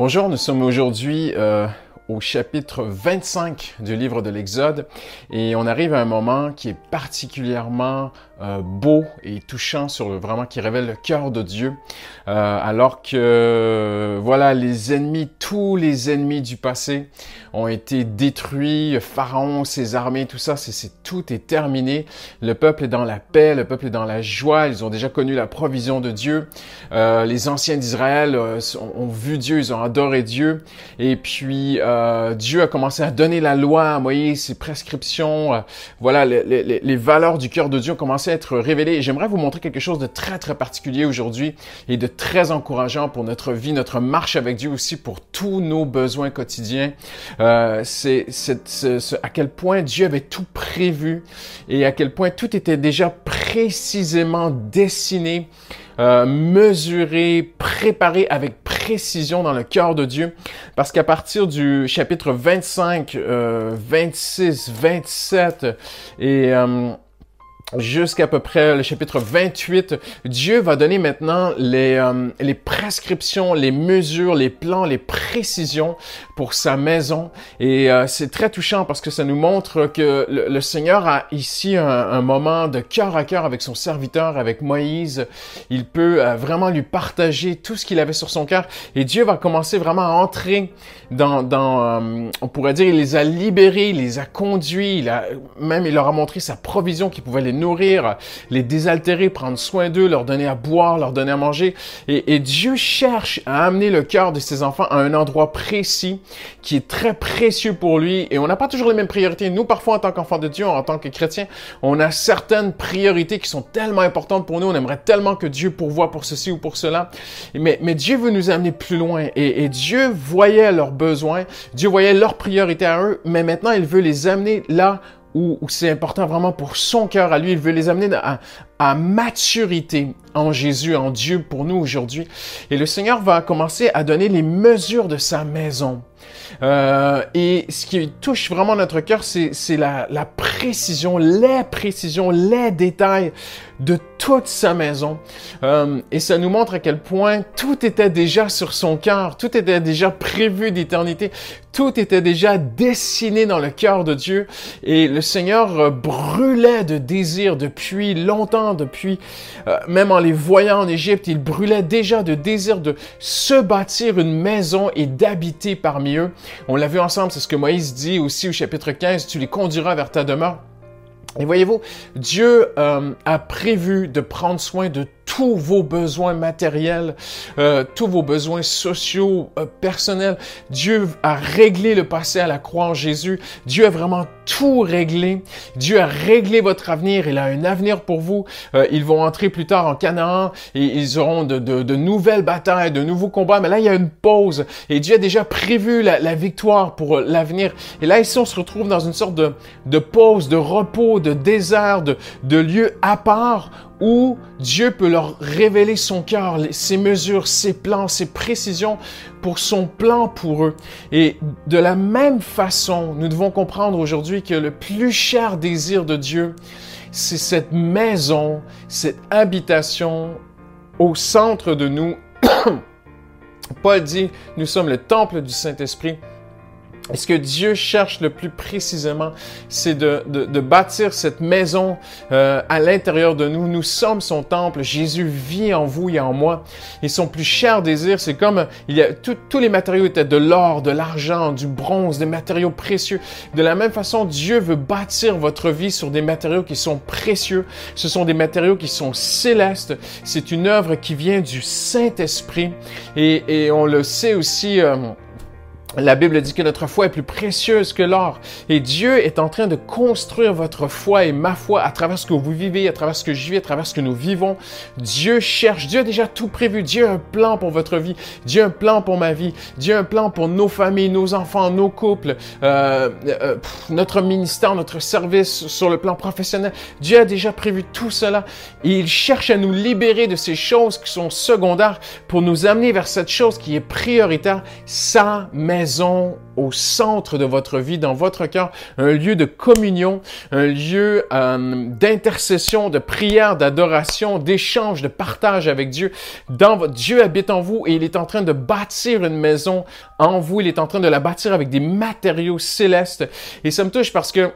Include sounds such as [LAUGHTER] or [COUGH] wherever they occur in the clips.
Bonjour, nous sommes aujourd'hui euh, au chapitre 25 du livre de l'Exode et on arrive à un moment qui est particulièrement euh, beau et touchant sur le vraiment qui révèle le cœur de Dieu. Euh, alors que voilà les ennemis tous les ennemis du passé ont été détruits Pharaon ses armées tout ça c'est tout est terminé. Le peuple est dans la paix le peuple est dans la joie. Ils ont déjà connu la provision de Dieu. Euh, les anciens d'Israël ont, vu Dieu ils ont adoré Dieu. Et puis Dieu a commencé à donner la loi à Moïse ses prescriptions. Voilà les, les, les valeurs du cœur de Dieu ont commencé être révélé. J'aimerais vous montrer quelque chose de très, très particulier aujourd'hui et de très encourageant pour notre vie, notre marche avec Dieu aussi, pour tous nos besoins quotidiens. Euh, c'est à quel point Dieu avait tout prévu et à quel point tout était déjà précisément dessiné, euh, mesuré, préparé avec précision dans le cœur de Dieu. Parce qu'à partir du chapitre 25, euh, 26, 27 et... Euh, jusqu'à peu près le chapitre 28, Dieu va donner maintenant les, euh, les prescriptions, les mesures, les plans, les précisions pour sa maison. Et euh, c'est très touchant parce que ça nous montre que le, Seigneur a ici un, moment de cœur à cœur avec son serviteur, avec Moïse. Il peut euh, vraiment lui partager tout ce qu'il avait sur son cœur. Et Dieu va commencer vraiment à entrer dans, dans on pourrait dire, il les a libérés, il les a conduits, il a, même il leur a montré sa provision qui pouvait les nourrir, les désaltérer, prendre soin d'eux, leur donner à boire, leur donner à manger. Et, et Dieu cherche à amener le cœur de ses enfants à un endroit précis qui est très précieux pour lui. Et on n'a pas toujours les mêmes priorités. Nous, parfois, en tant qu'enfants de Dieu, en tant que chrétiens, on a certaines priorités qui sont tellement importantes pour nous. On aimerait tellement que Dieu pourvoie pour ceci ou pour cela. Mais, mais Dieu veut nous amener plus loin. Et, et Dieu voyait leurs besoins. Dieu voyait leurs priorités à eux. Mais maintenant, il veut les amener là où, c'est important vraiment pour son cœur à lui. Il veut les amener à, à maturité en Jésus, en Dieu pour nous aujourd'hui. Et le Seigneur va commencer à donner les mesures de sa maison. Euh, et ce qui touche vraiment notre cœur, c'est la, la précision, les précisions, les détails de toute sa maison. Euh, et ça nous montre à quel point tout était déjà sur son cœur, tout était déjà prévu d'éternité, tout était déjà dessiné dans le cœur de Dieu. Et le Seigneur brûlait de désir depuis longtemps, depuis euh, même en les voyant en Égypte, il brûlait déjà de désir de se bâtir une maison et d'habiter parmi eux. On l'a vu ensemble, c'est ce que Moïse dit aussi au chapitre 15, tu les conduiras vers ta demeure. Et voyez-vous, Dieu euh, a prévu de prendre soin de tous vos besoins matériels, euh, tous vos besoins sociaux, personnels. Dieu a réglé le passé à la croix en Jésus. Dieu a vraiment tout réglé. Dieu a réglé votre avenir. Il a un avenir pour vous. Euh, ils vont entrer plus tard en Canaan et ils auront de, de, de, nouvelles batailles, de nouveaux combats. Mais là, il y a une pause et Dieu a déjà prévu la, la victoire pour l'avenir. Et là, ici, on se retrouve dans une sorte de, de pause, de repos, de désert, de, de lieu à part où Dieu peut leur révéler son cœur, ses mesures, ses plans, ses précisions pour son plan pour eux. Et de la même façon, nous devons comprendre aujourd'hui que le plus cher désir de Dieu, c'est cette maison, cette habitation au centre de nous. [COUGHS] Paul dit, nous sommes le temple du Saint-Esprit. Et ce que Dieu cherche le plus précisément, c'est de, de, de, bâtir cette maison euh, à l'intérieur de nous. Nous sommes son temple. Jésus vit en vous et en moi. Et son plus cher désir, c'est comme il y a tous les matériaux étaient de l'or, de l'argent, du bronze, des matériaux précieux. De la même façon, Dieu veut bâtir votre vie sur des matériaux qui sont précieux. Ce sont des matériaux qui sont célestes. C'est une œuvre qui vient du Saint-Esprit. Et, et on le sait aussi. Euh, la Bible dit que notre foi est plus précieuse que l'or. Et Dieu est en train de construire votre foi et ma foi à travers ce que vous vivez, à travers ce que je vis, à travers ce que nous vivons. Dieu cherche, Dieu a déjà tout prévu. Dieu a un plan pour votre vie. Dieu a un plan pour ma vie. Dieu a un plan pour nos familles, nos enfants, nos couples, euh, euh, notre ministère, notre service sur le plan professionnel. Dieu a déjà prévu tout cela. Et il cherche à nous libérer de ces choses qui sont secondaires pour nous amener vers cette chose qui est prioritaire, sa maison maison au centre de votre vie, dans votre cœur, un lieu de communion, un lieu euh, d'intercession, de prière, d'adoration, d'échange, de partage avec Dieu. Dieu habite en vous et il est en train de bâtir une maison en vous. Il est en train de la bâtir avec des matériaux célestes. Et ça me touche parce que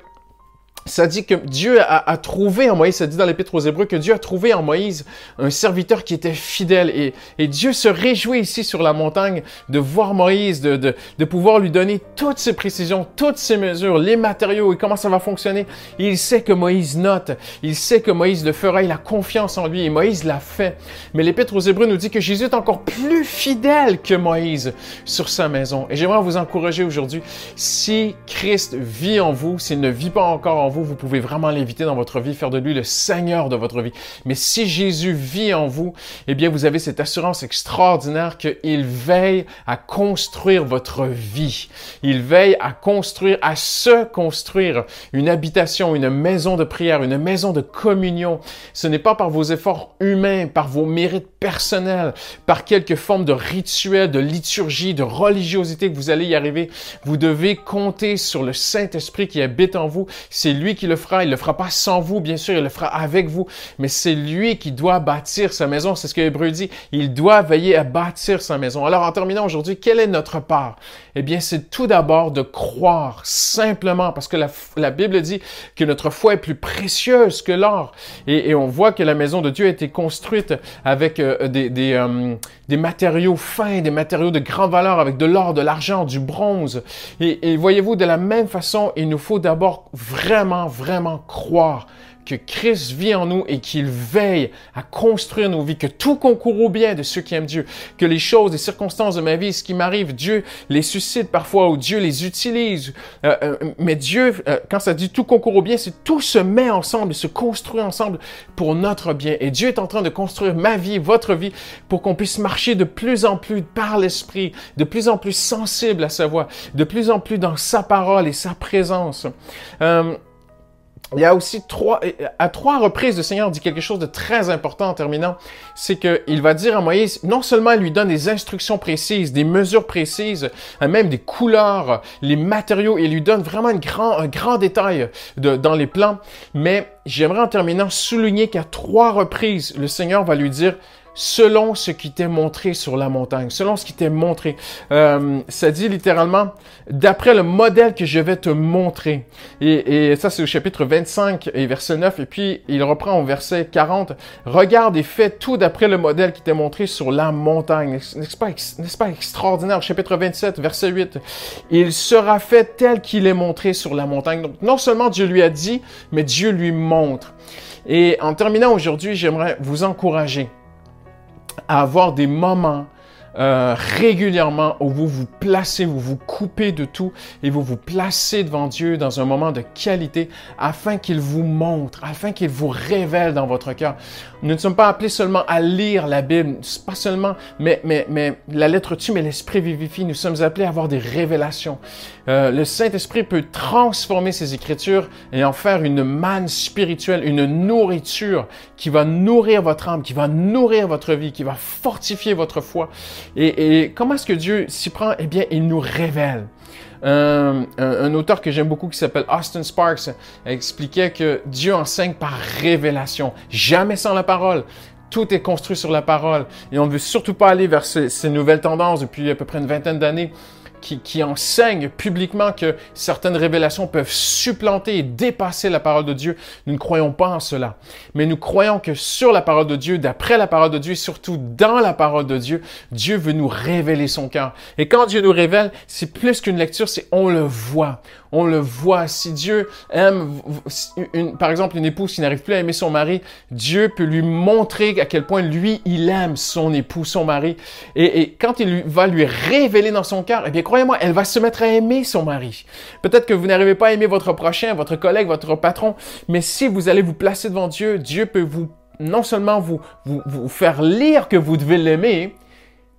ça dit que Dieu a, trouvé en Moïse, ça dit dans l'Épître aux Hébreux, que Dieu a trouvé en Moïse un serviteur qui était fidèle. Et, Dieu se réjouit ici sur la montagne de voir Moïse, de, pouvoir lui donner toutes ses précisions, toutes ses mesures, les matériaux et comment ça va fonctionner. il sait que Moïse note, il sait que Moïse le fera, il a confiance en lui et Moïse l'a fait. Mais l'Épître aux Hébreux nous dit que Jésus est encore plus fidèle que Moïse sur sa maison. Et j'aimerais vous encourager aujourd'hui, si Christ vit en vous, s'il ne vit pas encore en vous, vous, pouvez vraiment l'inviter dans votre vie, faire de lui le Seigneur de votre vie. Mais si Jésus vit en vous, eh bien, vous avez cette assurance extraordinaire qu'il veille à construire votre vie. Il veille à construire, à se construire une habitation, une maison de prière, une maison de communion. Ce n'est pas par vos efforts humains, par vos mérites personnels, par quelque forme de rituel, de liturgie, de religiosité que vous allez y arriver. Vous devez compter sur le Saint-Esprit qui habite en vous. C'est lui qui le fera. Il le fera pas sans vous, bien sûr, il le fera avec vous. Mais c'est lui qui doit bâtir sa maison. C'est ce que Hébreu dit. Il doit veiller à bâtir sa maison. Alors, en terminant aujourd'hui, quelle est notre part? Eh bien, c'est tout d'abord de croire simplement parce que la, Bible dit que notre foi est plus précieuse que l'or. Et, on voit que la maison de Dieu a été construite avec euh, euh, des, matériaux fins, des matériaux de grande valeur, avec de l'or, de l'argent, du bronze. Et voyez-vous, de la même façon, il nous faut d'abord vraiment vraiment, croire que Christ vit en nous et qu'il veille à construire nos vies, que tout concourt au bien de ceux qui aiment Dieu, que les choses, les circonstances de ma vie, ce qui m'arrive, Dieu les suscite parfois ou Dieu les utilise. Euh, euh, mais Dieu, euh, quand ça dit tout concourt au bien, c'est tout se met ensemble se construit ensemble pour notre bien. Et Dieu est en train de construire ma vie, votre vie, pour qu'on puisse marcher de plus en plus par l'Esprit, de plus en plus sensible à sa voix, de plus en plus dans sa parole et sa présence il y a aussi trois, à trois reprises, le Seigneur dit quelque chose de très important en terminant. C'est qu'il va dire à Moïse, non seulement il lui donne des instructions précises, des mesures précises, euh, même des couleurs, les matériaux, il lui donne vraiment une grand, un grand détail dans les plans. Mais j'aimerais en terminant souligner qu'à trois reprises, le Seigneur va lui dire, selon ce qui t'est montré sur la montagne, selon ce qui t'est montré. Euh, ça dit littéralement, d'après le modèle que je vais te montrer. Et, et ça, c'est au chapitre 25 et verset 9. Et puis, il reprend au verset 40, regarde et fais tout d'après le modèle qui t'est montré sur la montagne. N'est-ce pas, n'est-ce pas extraordinaire? Chapitre 27, verset 8. Il sera fait tel qu'il est montré sur la montagne. Donc, non seulement Dieu lui a dit, mais Dieu lui montre. Et en terminant aujourd'hui, j'aimerais vous encourager à avoir des moments euh, régulièrement où vous vous placez, vous vous coupez de tout et vous vous placez devant Dieu dans un moment de qualité afin qu'il vous montre, afin qu'il vous révèle dans votre cœur. Nous ne sommes pas appelés seulement à lire la Bible, pas seulement, mais, mais, mais la lettre tue, mais l'esprit vivifie. Nous sommes appelés à avoir des révélations. Euh, le Saint-Esprit peut transformer ces écritures et en faire une manne spirituelle, une nourriture qui va nourrir votre âme, qui va nourrir votre vie, qui va fortifier votre foi. Et, comment est-ce que Dieu s'y prend? Eh bien, il nous révèle. un, un, auteur que j'aime beaucoup qui s'appelle Austin Sparks expliquait que Dieu enseigne par révélation, jamais sans la parole. Tout est construit sur la parole. Et on ne veut surtout pas aller vers ces, ces nouvelles tendances depuis à peu près une vingtaine d'années qui, qui enseigne publiquement que certaines révélations peuvent supplanter et dépasser la parole de Dieu. Nous ne croyons pas en cela. Mais nous croyons que sur la parole de Dieu, d'après la parole de Dieu et surtout dans la parole de Dieu, Dieu veut nous révéler son cœur. Et quand Dieu nous révèle, c'est plus qu'une lecture, c'est on le voit. On le voit. Si Dieu aime, par exemple, une épouse qui n'arrive plus à aimer son mari, Dieu peut lui montrer à quel point lui, il aime son époux, son mari. Et, et quand il va lui révéler dans son cœur, eh bien, croyez-moi, elle va se mettre à aimer son mari. Peut-être que vous n'arrivez pas à aimer votre prochain, votre collègue, votre patron, mais si vous allez vous placer devant Dieu, Dieu peut vous non seulement vous, vous, vous faire lire que vous devez l'aimer,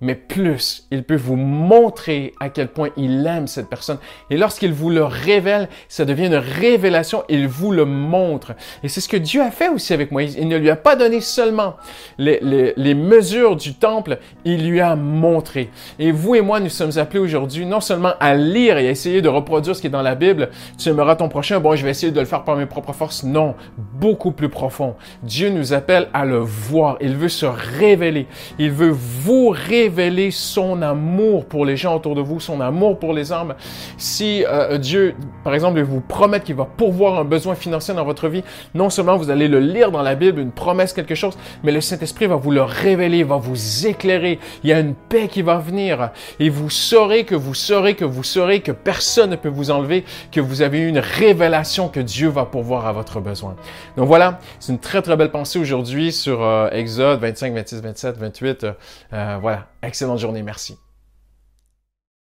mais plus, il peut vous montrer à quel point il aime cette personne. Et lorsqu'il vous le révèle, ça devient une révélation, il vous le montre. Et c'est ce que Dieu a fait aussi avec Moïse. Il ne lui a pas donné seulement les, les, les mesures du temple, il lui a montré. Et vous et moi, nous sommes appelés aujourd'hui non seulement à lire et à essayer de reproduire ce qui est dans la Bible, tu aimeras ton prochain, bon, je vais essayer de le faire par mes propres forces. Non, beaucoup plus profond. Dieu nous appelle à le voir. Il veut se révéler. Il veut vous révéler révéler son amour pour les gens autour de vous, son amour pour les hommes. Si euh, Dieu, par exemple, vous promet qu'il va pourvoir un besoin financier dans votre vie, non seulement vous allez le lire dans la Bible, une promesse, quelque chose, mais le Saint-Esprit va vous le révéler, va vous éclairer. Il y a une paix qui va venir et vous saurez que vous saurez que vous saurez que personne ne peut vous enlever, que vous avez eu une révélation que Dieu va pourvoir à votre besoin. Donc voilà, c'est une très très belle pensée aujourd'hui sur euh, Exode 25, 26, 27, 28. voilà. Excellente journée, merci.